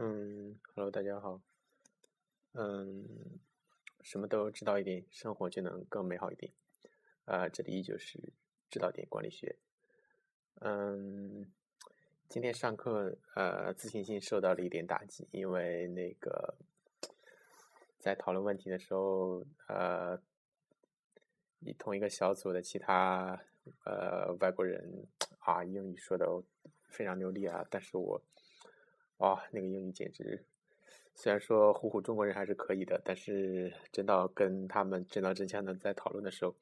嗯，Hello，大家好。嗯，什么都知道一点，生活就能更美好一点。呃，这里依旧是知道点管理学。嗯，今天上课，呃，自信心受到了一点打击，因为那个在讨论问题的时候，呃，以同一个小组的其他呃外国人啊，英语说的非常流利啊，但是我。哇，那个英语简直，虽然说唬唬中国人还是可以的，但是真到跟他们真刀真枪的在讨论的时候，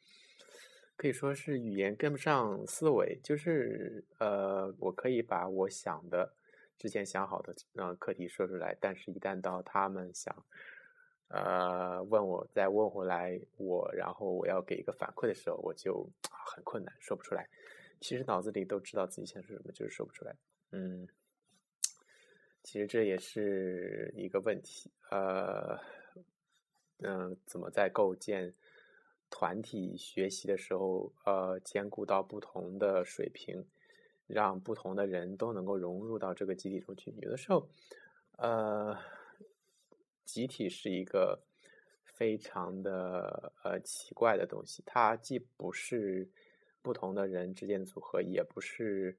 可以说是语言跟不上思维。就是呃，我可以把我想的之前想好的呃课题说出来，但是一旦到他们想呃问我再问回来我，然后我要给一个反馈的时候，我就很困难，说不出来。其实脑子里都知道自己想说什么，就是说不出来。嗯。其实这也是一个问题，呃，嗯，怎么在构建团体学习的时候，呃，兼顾到不同的水平，让不同的人都能够融入到这个集体中去？有的时候，呃，集体是一个非常的呃奇怪的东西，它既不是不同的人之间的组合，也不是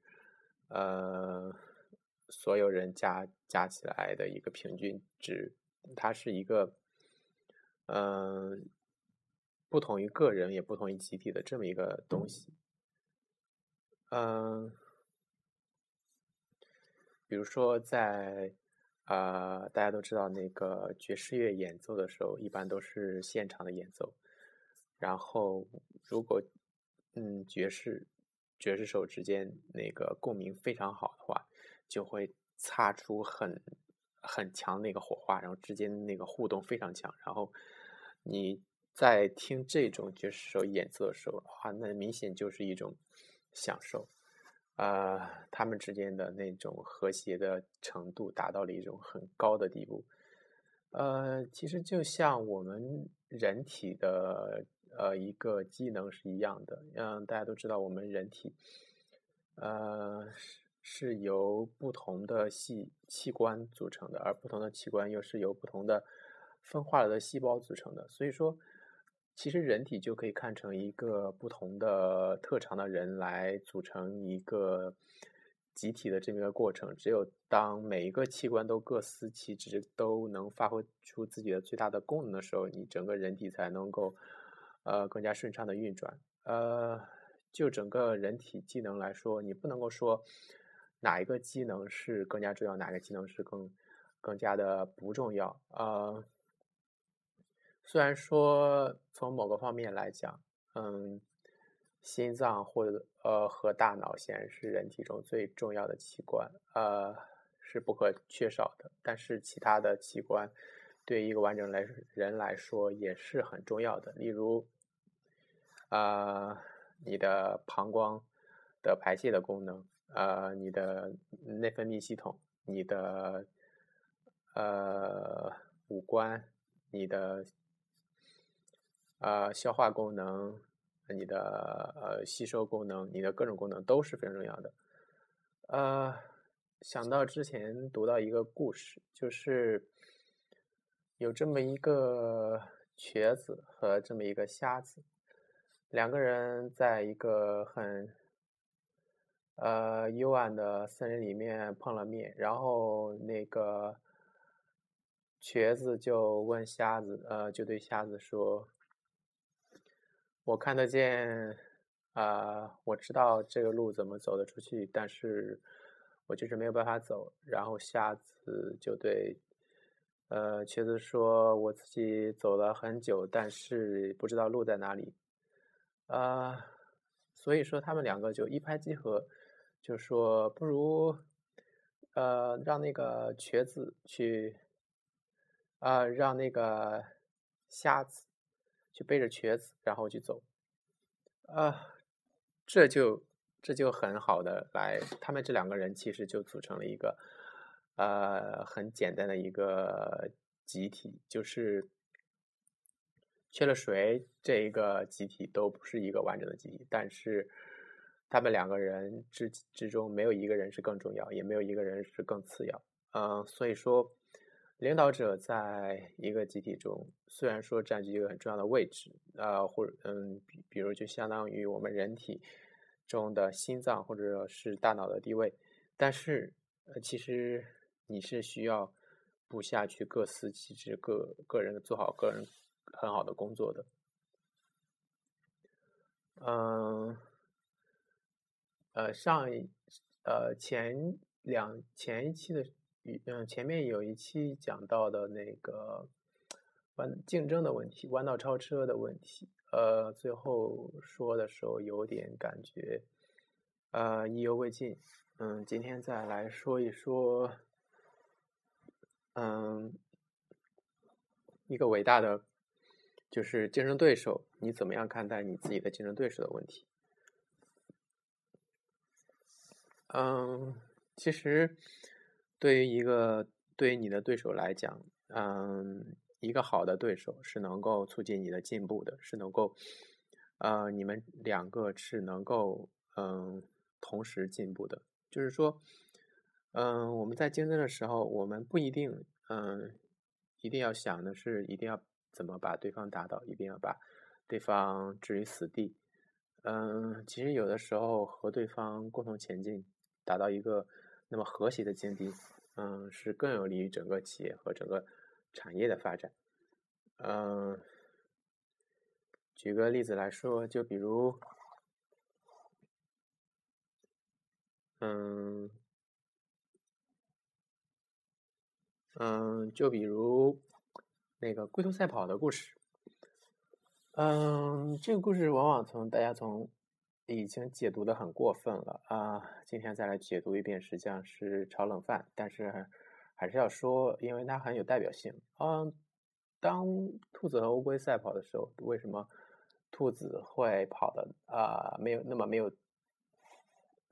呃。所有人加加起来的一个平均值，它是一个，嗯，不同于个人也不同于集体的这么一个东西。嗯，比如说在啊，大家都知道那个爵士乐演奏的时候，一般都是现场的演奏。然后，如果嗯爵士爵士手之间那个共鸣非常好的话。就会擦出很很强那个火花，然后之间那个互动非常强。然后你在听这种爵士手演奏的时候，哇，那明显就是一种享受。呃，他们之间的那种和谐的程度达到了一种很高的地步。呃，其实就像我们人体的呃一个机能是一样的。嗯，大家都知道我们人体，呃。是由不同的细器官组成的，而不同的器官又是由不同的分化了的细胞组成的。所以说，其实人体就可以看成一个不同的特长的人来组成一个集体的这么一个过程。只有当每一个器官都各司其职，都能发挥出自己的最大的功能的时候，你整个人体才能够呃更加顺畅的运转。呃，就整个人体机能来说，你不能够说。哪一个机能是更加重要？哪个机能是更更加的不重要？呃，虽然说从某个方面来讲，嗯，心脏或者呃和大脑显然是人体中最重要的器官，呃是不可缺少的。但是其他的器官对一个完整来人来说也是很重要的。例如，啊，你的膀胱的排泄的功能。呃，你的内分泌系统，你的呃五官，你的呃消化功能，你的呃吸收功能，你的各种功能都是非常重要的。呃，想到之前读到一个故事，就是有这么一个瘸子和这么一个瞎子，两个人在一个很。呃，幽暗的森林里面碰了面，然后那个瘸子就问瞎子，呃，就对瞎子说：“我看得见，啊，我知道这个路怎么走得出去，但是我就是没有办法走。”然后瞎子就对，呃，瘸子说：“我自己走了很久，但是不知道路在哪里。”啊，所以说他们两个就一拍即合。就说不如，呃，让那个瘸子去，啊，让那个瞎子去背着瘸子，然后去走，啊，这就这就很好的来，他们这两个人其实就组成了一个，呃，很简单的一个集体，就是缺了谁，这一个集体都不是一个完整的集体，但是。他们两个人之之中，没有一个人是更重要，也没有一个人是更次要。嗯，所以说，领导者在一个集体中，虽然说占据一个很重要的位置，呃，或者嗯，比比如就相当于我们人体中的心脏或者是大脑的地位，但是呃，其实你是需要部下去各司其职，个个人做好个人很好的工作的。嗯，呃上一呃前两前一期的。嗯，前面有一期讲到的那个弯竞争的问题，弯道超车的问题，呃，最后说的时候有点感觉，呃，意犹未尽。嗯，今天再来说一说，嗯，一个伟大的就是竞争对手，你怎么样看待你自己的竞争对手的问题？嗯，其实。对于一个对于你的对手来讲，嗯，一个好的对手是能够促进你的进步的，是能够，呃，你们两个是能够嗯同时进步的。就是说，嗯，我们在竞争的时候，我们不一定嗯一定要想的是一定要怎么把对方打倒，一定要把对方置于死地。嗯，其实有的时候和对方共同前进，达到一个。那么和谐的境地，嗯，是更有利于整个企业和整个产业的发展。嗯，举个例子来说，就比如，嗯，嗯，就比如那个龟兔赛跑的故事。嗯，这个故事往往从大家从。已经解读的很过分了啊！今天再来解读一遍，实际上是炒冷饭，但是还是要说，因为它很有代表性。嗯，当兔子和乌龟赛跑的时候，为什么兔子会跑的啊没有那么没有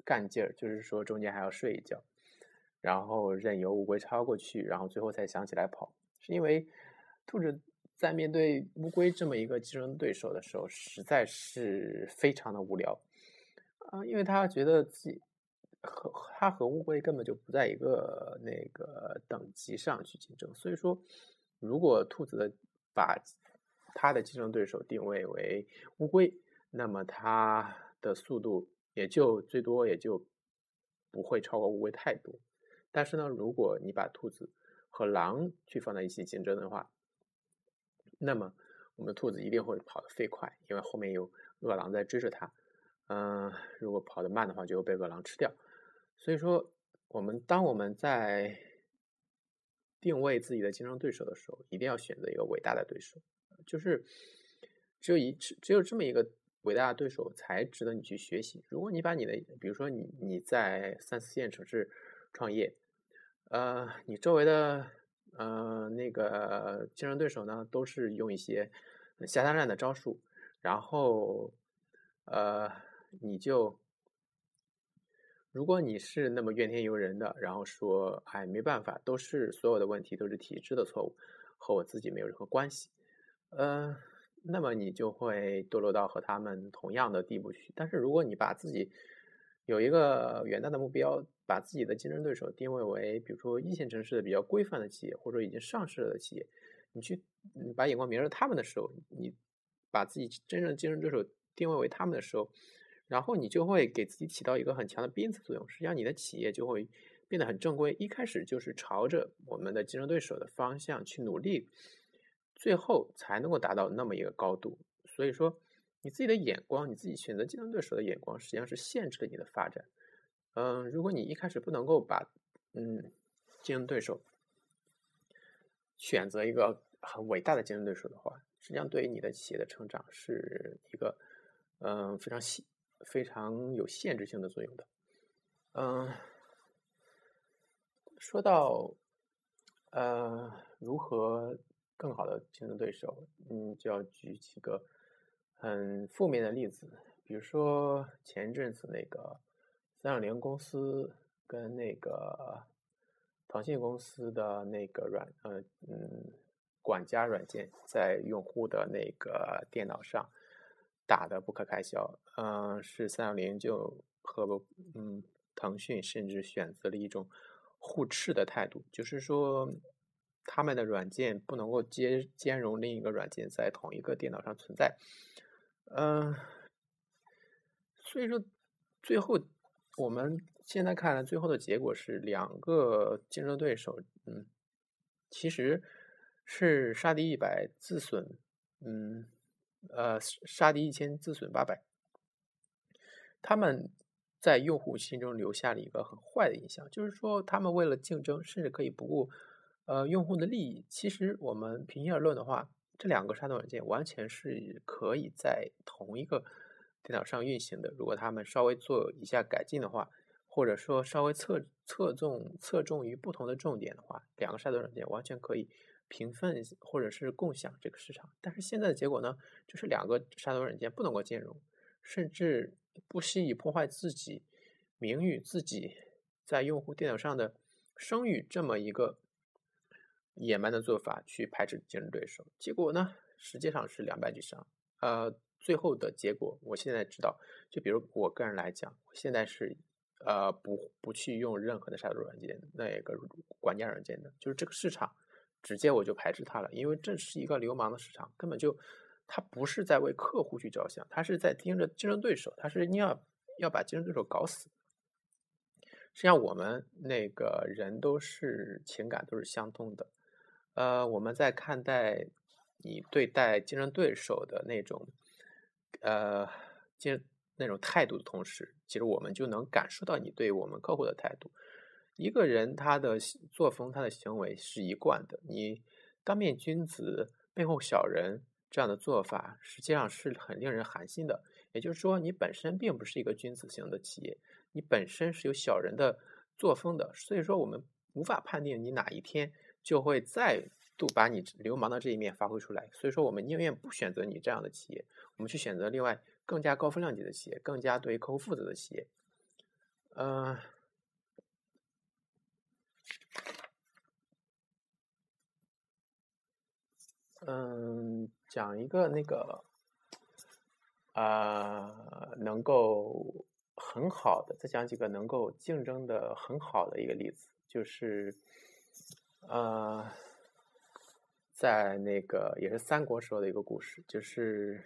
干劲儿？就是说中间还要睡一觉，然后任由乌龟超过去，然后最后才想起来跑，是因为兔子。在面对乌龟这么一个竞争对手的时候，实在是非常的无聊啊！因为他觉得自己和他和乌龟根本就不在一个那个等级上去竞争。所以说，如果兔子的把他的竞争对手定位为乌龟，那么它的速度也就最多也就不会超过乌龟太多。但是呢，如果你把兔子和狼去放在一起竞争的话，那么，我们的兔子一定会跑得飞快，因为后面有饿狼在追着它。嗯，如果跑得慢的话，就会被饿狼吃掉。所以说，我们当我们在定位自己的竞争对手的时候，一定要选择一个伟大的对手，就是只有一只有这么一个伟大的对手才值得你去学习。如果你把你的，比如说你你在三四线城市创业，呃，你周围的。呃，那个竞争对手呢，都是用一些下三滥的招数，然后，呃，你就，如果你是那么怨天尤人的，然后说，哎，没办法，都是所有的问题都是体制的错误，和我自己没有任何关系，呃，那么你就会堕落到和他们同样的地步去。但是如果你把自己有一个远大的目标。把自己的竞争对手定位为，比如说一线城市的比较规范的企业，或者说已经上市了的企业，你去把眼光瞄着他们的时候，你把自己真正的竞争对手定位为他们的时候，然后你就会给自己起到一个很强的鞭策作用。实际上，你的企业就会变得很正规，一开始就是朝着我们的竞争对手的方向去努力，最后才能够达到那么一个高度。所以说，你自己的眼光，你自己选择竞争对手的眼光，实际上是限制了你的发展。嗯，如果你一开始不能够把嗯竞争对手选择一个很伟大的竞争对手的话，实际上对于你的企业的成长是一个嗯非常限非常有限制性的作用的。嗯，说到呃如何更好的竞争对手，嗯，就要举几个很负面的例子，比如说前阵子那个。三六零公司跟那个腾讯公司的那个软呃嗯管家软件在用户的那个电脑上打的不可开交，嗯，是三六零就和嗯腾讯甚至选择了一种互斥的态度，就是说他们的软件不能够兼兼容另一个软件在同一个电脑上存在。嗯，所以说最后我们现在看来，最后的结果是两个竞争对手，嗯，其实是杀敌一百自损，嗯，呃，杀敌一千自损八百。他们在用户心中留下了一个很坏的印象，就是说他们为了竞争，甚至可以不顾呃用户的利益。其实我们平心而论的话，这两个杀毒软件完全是可以在同一个电脑上运行的。如果他们稍微做一下改进的话，或者说稍微侧侧重侧重于不同的重点的话，两个杀毒软件完全可以平分或者是共享这个市场。但是现在的结果呢，就是两个杀毒软件不能够兼容，甚至。不惜以破坏自己名誉、自己在用户电脑上的声誉这么一个野蛮的做法去排斥竞争对手，结果呢，实际上是两败俱伤。呃，最后的结果，我现在知道，就比如我个人来讲，我现在是呃不不去用任何的杀毒软件，那个管家软件的，就是这个市场直接我就排斥它了，因为这是一个流氓的市场，根本就。他不是在为客户去着想，他是在盯着竞争对手，他是你要要把竞争对手搞死。实际上，我们那个人都是情感都是相通的。呃，我们在看待你对待竞争对手的那种呃竞那种态度的同时，其实我们就能感受到你对我们客户的态度。一个人他的作风、他的行为是一贯的，你当面君子，背后小人。这样的做法实际上是很令人寒心的。也就是说，你本身并不是一个君子型的企业，你本身是有小人的作风的。所以说，我们无法判定你哪一天就会再度把你流氓的这一面发挥出来。所以说，我们宁愿不选择你这样的企业，我们去选择另外更加高风亮级的企业，更加对客户负责的企业。嗯。嗯，讲一个那个，呃，能够很好的，再讲几个能够竞争的很好的一个例子，就是，呃，在那个也是三国时候的一个故事，就是，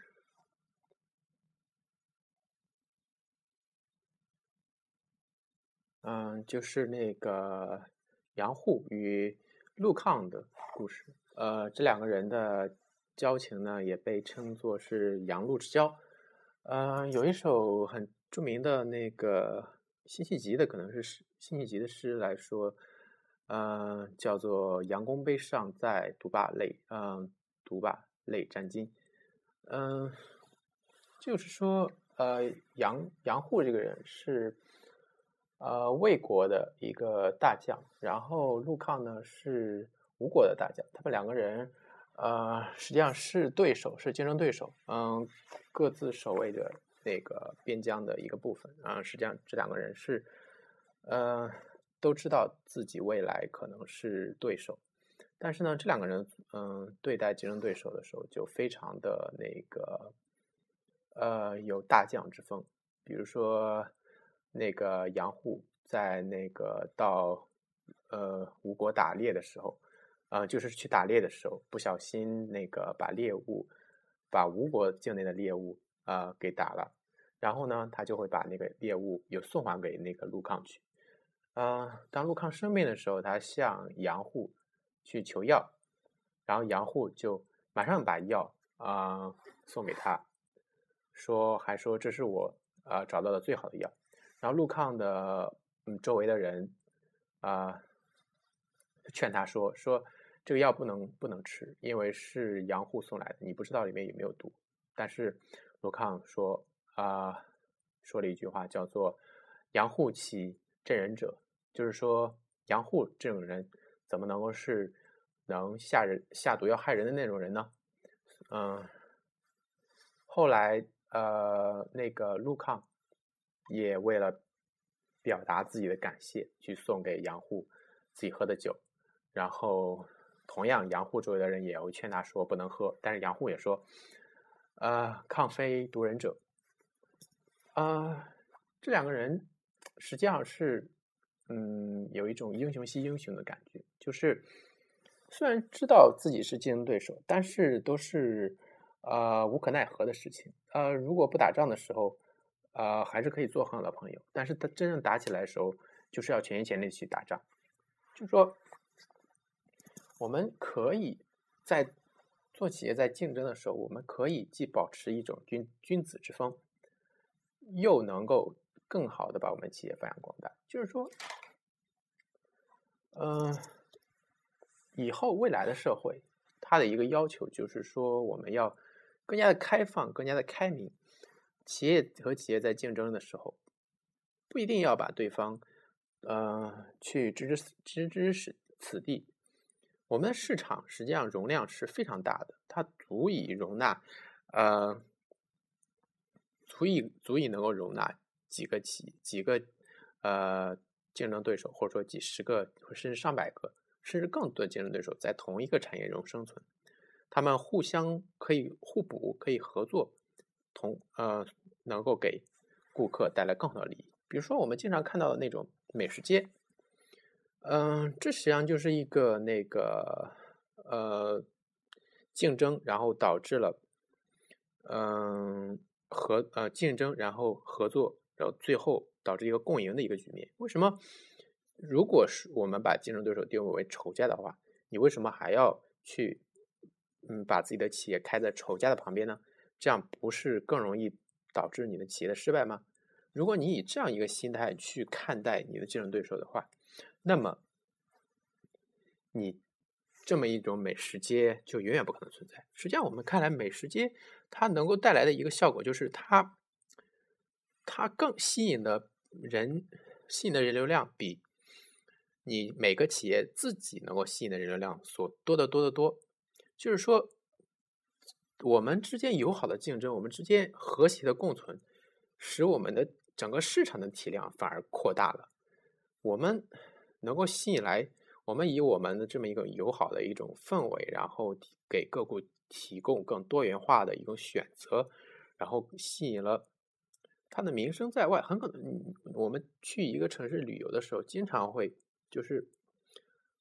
嗯，就是那个杨户与陆抗的故事。呃，这两个人的交情呢，也被称作是杨陆之交。呃，有一首很著名的那个辛弃疾的，可能是诗辛弃疾的诗来说，呃，叫做“杨公杯上在，独把泪，嗯，独把泪沾巾”。嗯，就是说，呃，杨杨户这个人是呃魏国的一个大将，然后陆抗呢是。吴国的大将，他们两个人，呃，实际上是对手，是竞争对手，嗯，各自守卫着那个边疆的一个部分，啊，实际上这两个人是，呃，都知道自己未来可能是对手，但是呢，这两个人，嗯，对待竞争对手的时候就非常的那个，呃，有大将之风，比如说那个杨户在那个到呃吴国打猎的时候。呃，就是去打猎的时候，不小心那个把猎物，把吴国境内的猎物呃给打了，然后呢，他就会把那个猎物又送还给那个陆抗去。呃，当陆抗生病的时候，他向杨户去求药，然后杨户就马上把药啊送给他，说还说这是我呃找到的最好的药。然后陆抗的嗯周围的人啊劝他说说。这个药不能不能吃，因为是杨户送来的，你不知道里面有没有毒。但是陆抗说啊，说了一句话，叫做“杨户岂镇人者”，就是说杨户这种人怎么能够是能下人下毒要害人的那种人呢？嗯，后来呃，那个陆抗也为了表达自己的感谢，去送给杨户自己喝的酒，然后。同样，杨户周围的人也会劝他说不能喝，但是杨户也说：“呃，抗非毒人者。”啊，这两个人实际上是嗯，有一种英雄惜英雄的感觉，就是虽然知道自己是竞争对手，但是都是啊无可奈何的事情。呃，如果不打仗的时候，啊还是可以做很好的朋友，但是他真正打起来的时候，就是要全心全力去打仗。就是说，我们可以在做企业在竞争的时候，我们可以既保持一种君君子之风，又能够更好的把我们企业发扬光大。就是说，嗯，以后未来的社会，它的一个要求就是说，我们要更加的开放，更加的开明。企业和企业在竞争的时候，不一定要把对方。呃，去置之置之死此地。我们的市场实际上容量是非常大的，它足以容纳，呃，足以足以能够容纳几个企几个呃竞争对手，或者说几十个甚至上百个，甚至更多的竞争对手在同一个产业中生存。他们互相可以互补，可以合作，同呃能够给顾客带来更好的利益。比如说，我们经常看到的那种。美食街，嗯，这实际上就是一个那个呃竞争，然后导致了嗯合呃竞争，然后合作，然后最后导致一个共赢的一个局面。为什么？如果是我们把竞争对手定位为仇家的话，你为什么还要去嗯把自己的企业开在仇家的旁边呢？这样不是更容易导致你的企业的失败吗？如果你以这样一个心态去看待你的竞争对手的话，那么你这么一种美食街就永远不可能存在。实际上，我们看来，美食街它能够带来的一个效果就是它它更吸引的人吸引的人流量比你每个企业自己能够吸引的人流量所多得多得多。就是说，我们之间友好的竞争，我们之间和谐的共存，使我们的。整个市场的体量反而扩大了，我们能够吸引来，我们以我们的这么一个友好的一种氛围，然后给各户提供更多元化的一种选择，然后吸引了他的名声在外。很可能我们去一个城市旅游的时候，经常会就是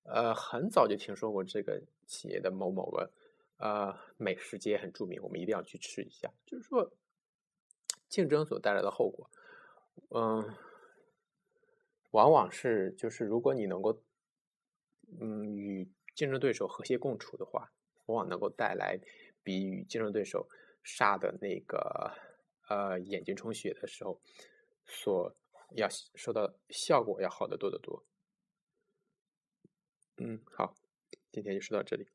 呃很早就听说过这个企业的某某个呃美食街很著名，我们一定要去吃一下。就是说竞争所带来的后果。嗯，往往是就是如果你能够，嗯，与竞争对手和谐共处的话，往往能够带来比与竞争对手杀的那个呃眼睛充血的时候，所要收到效果要好得多得多。嗯，好，今天就说到这里。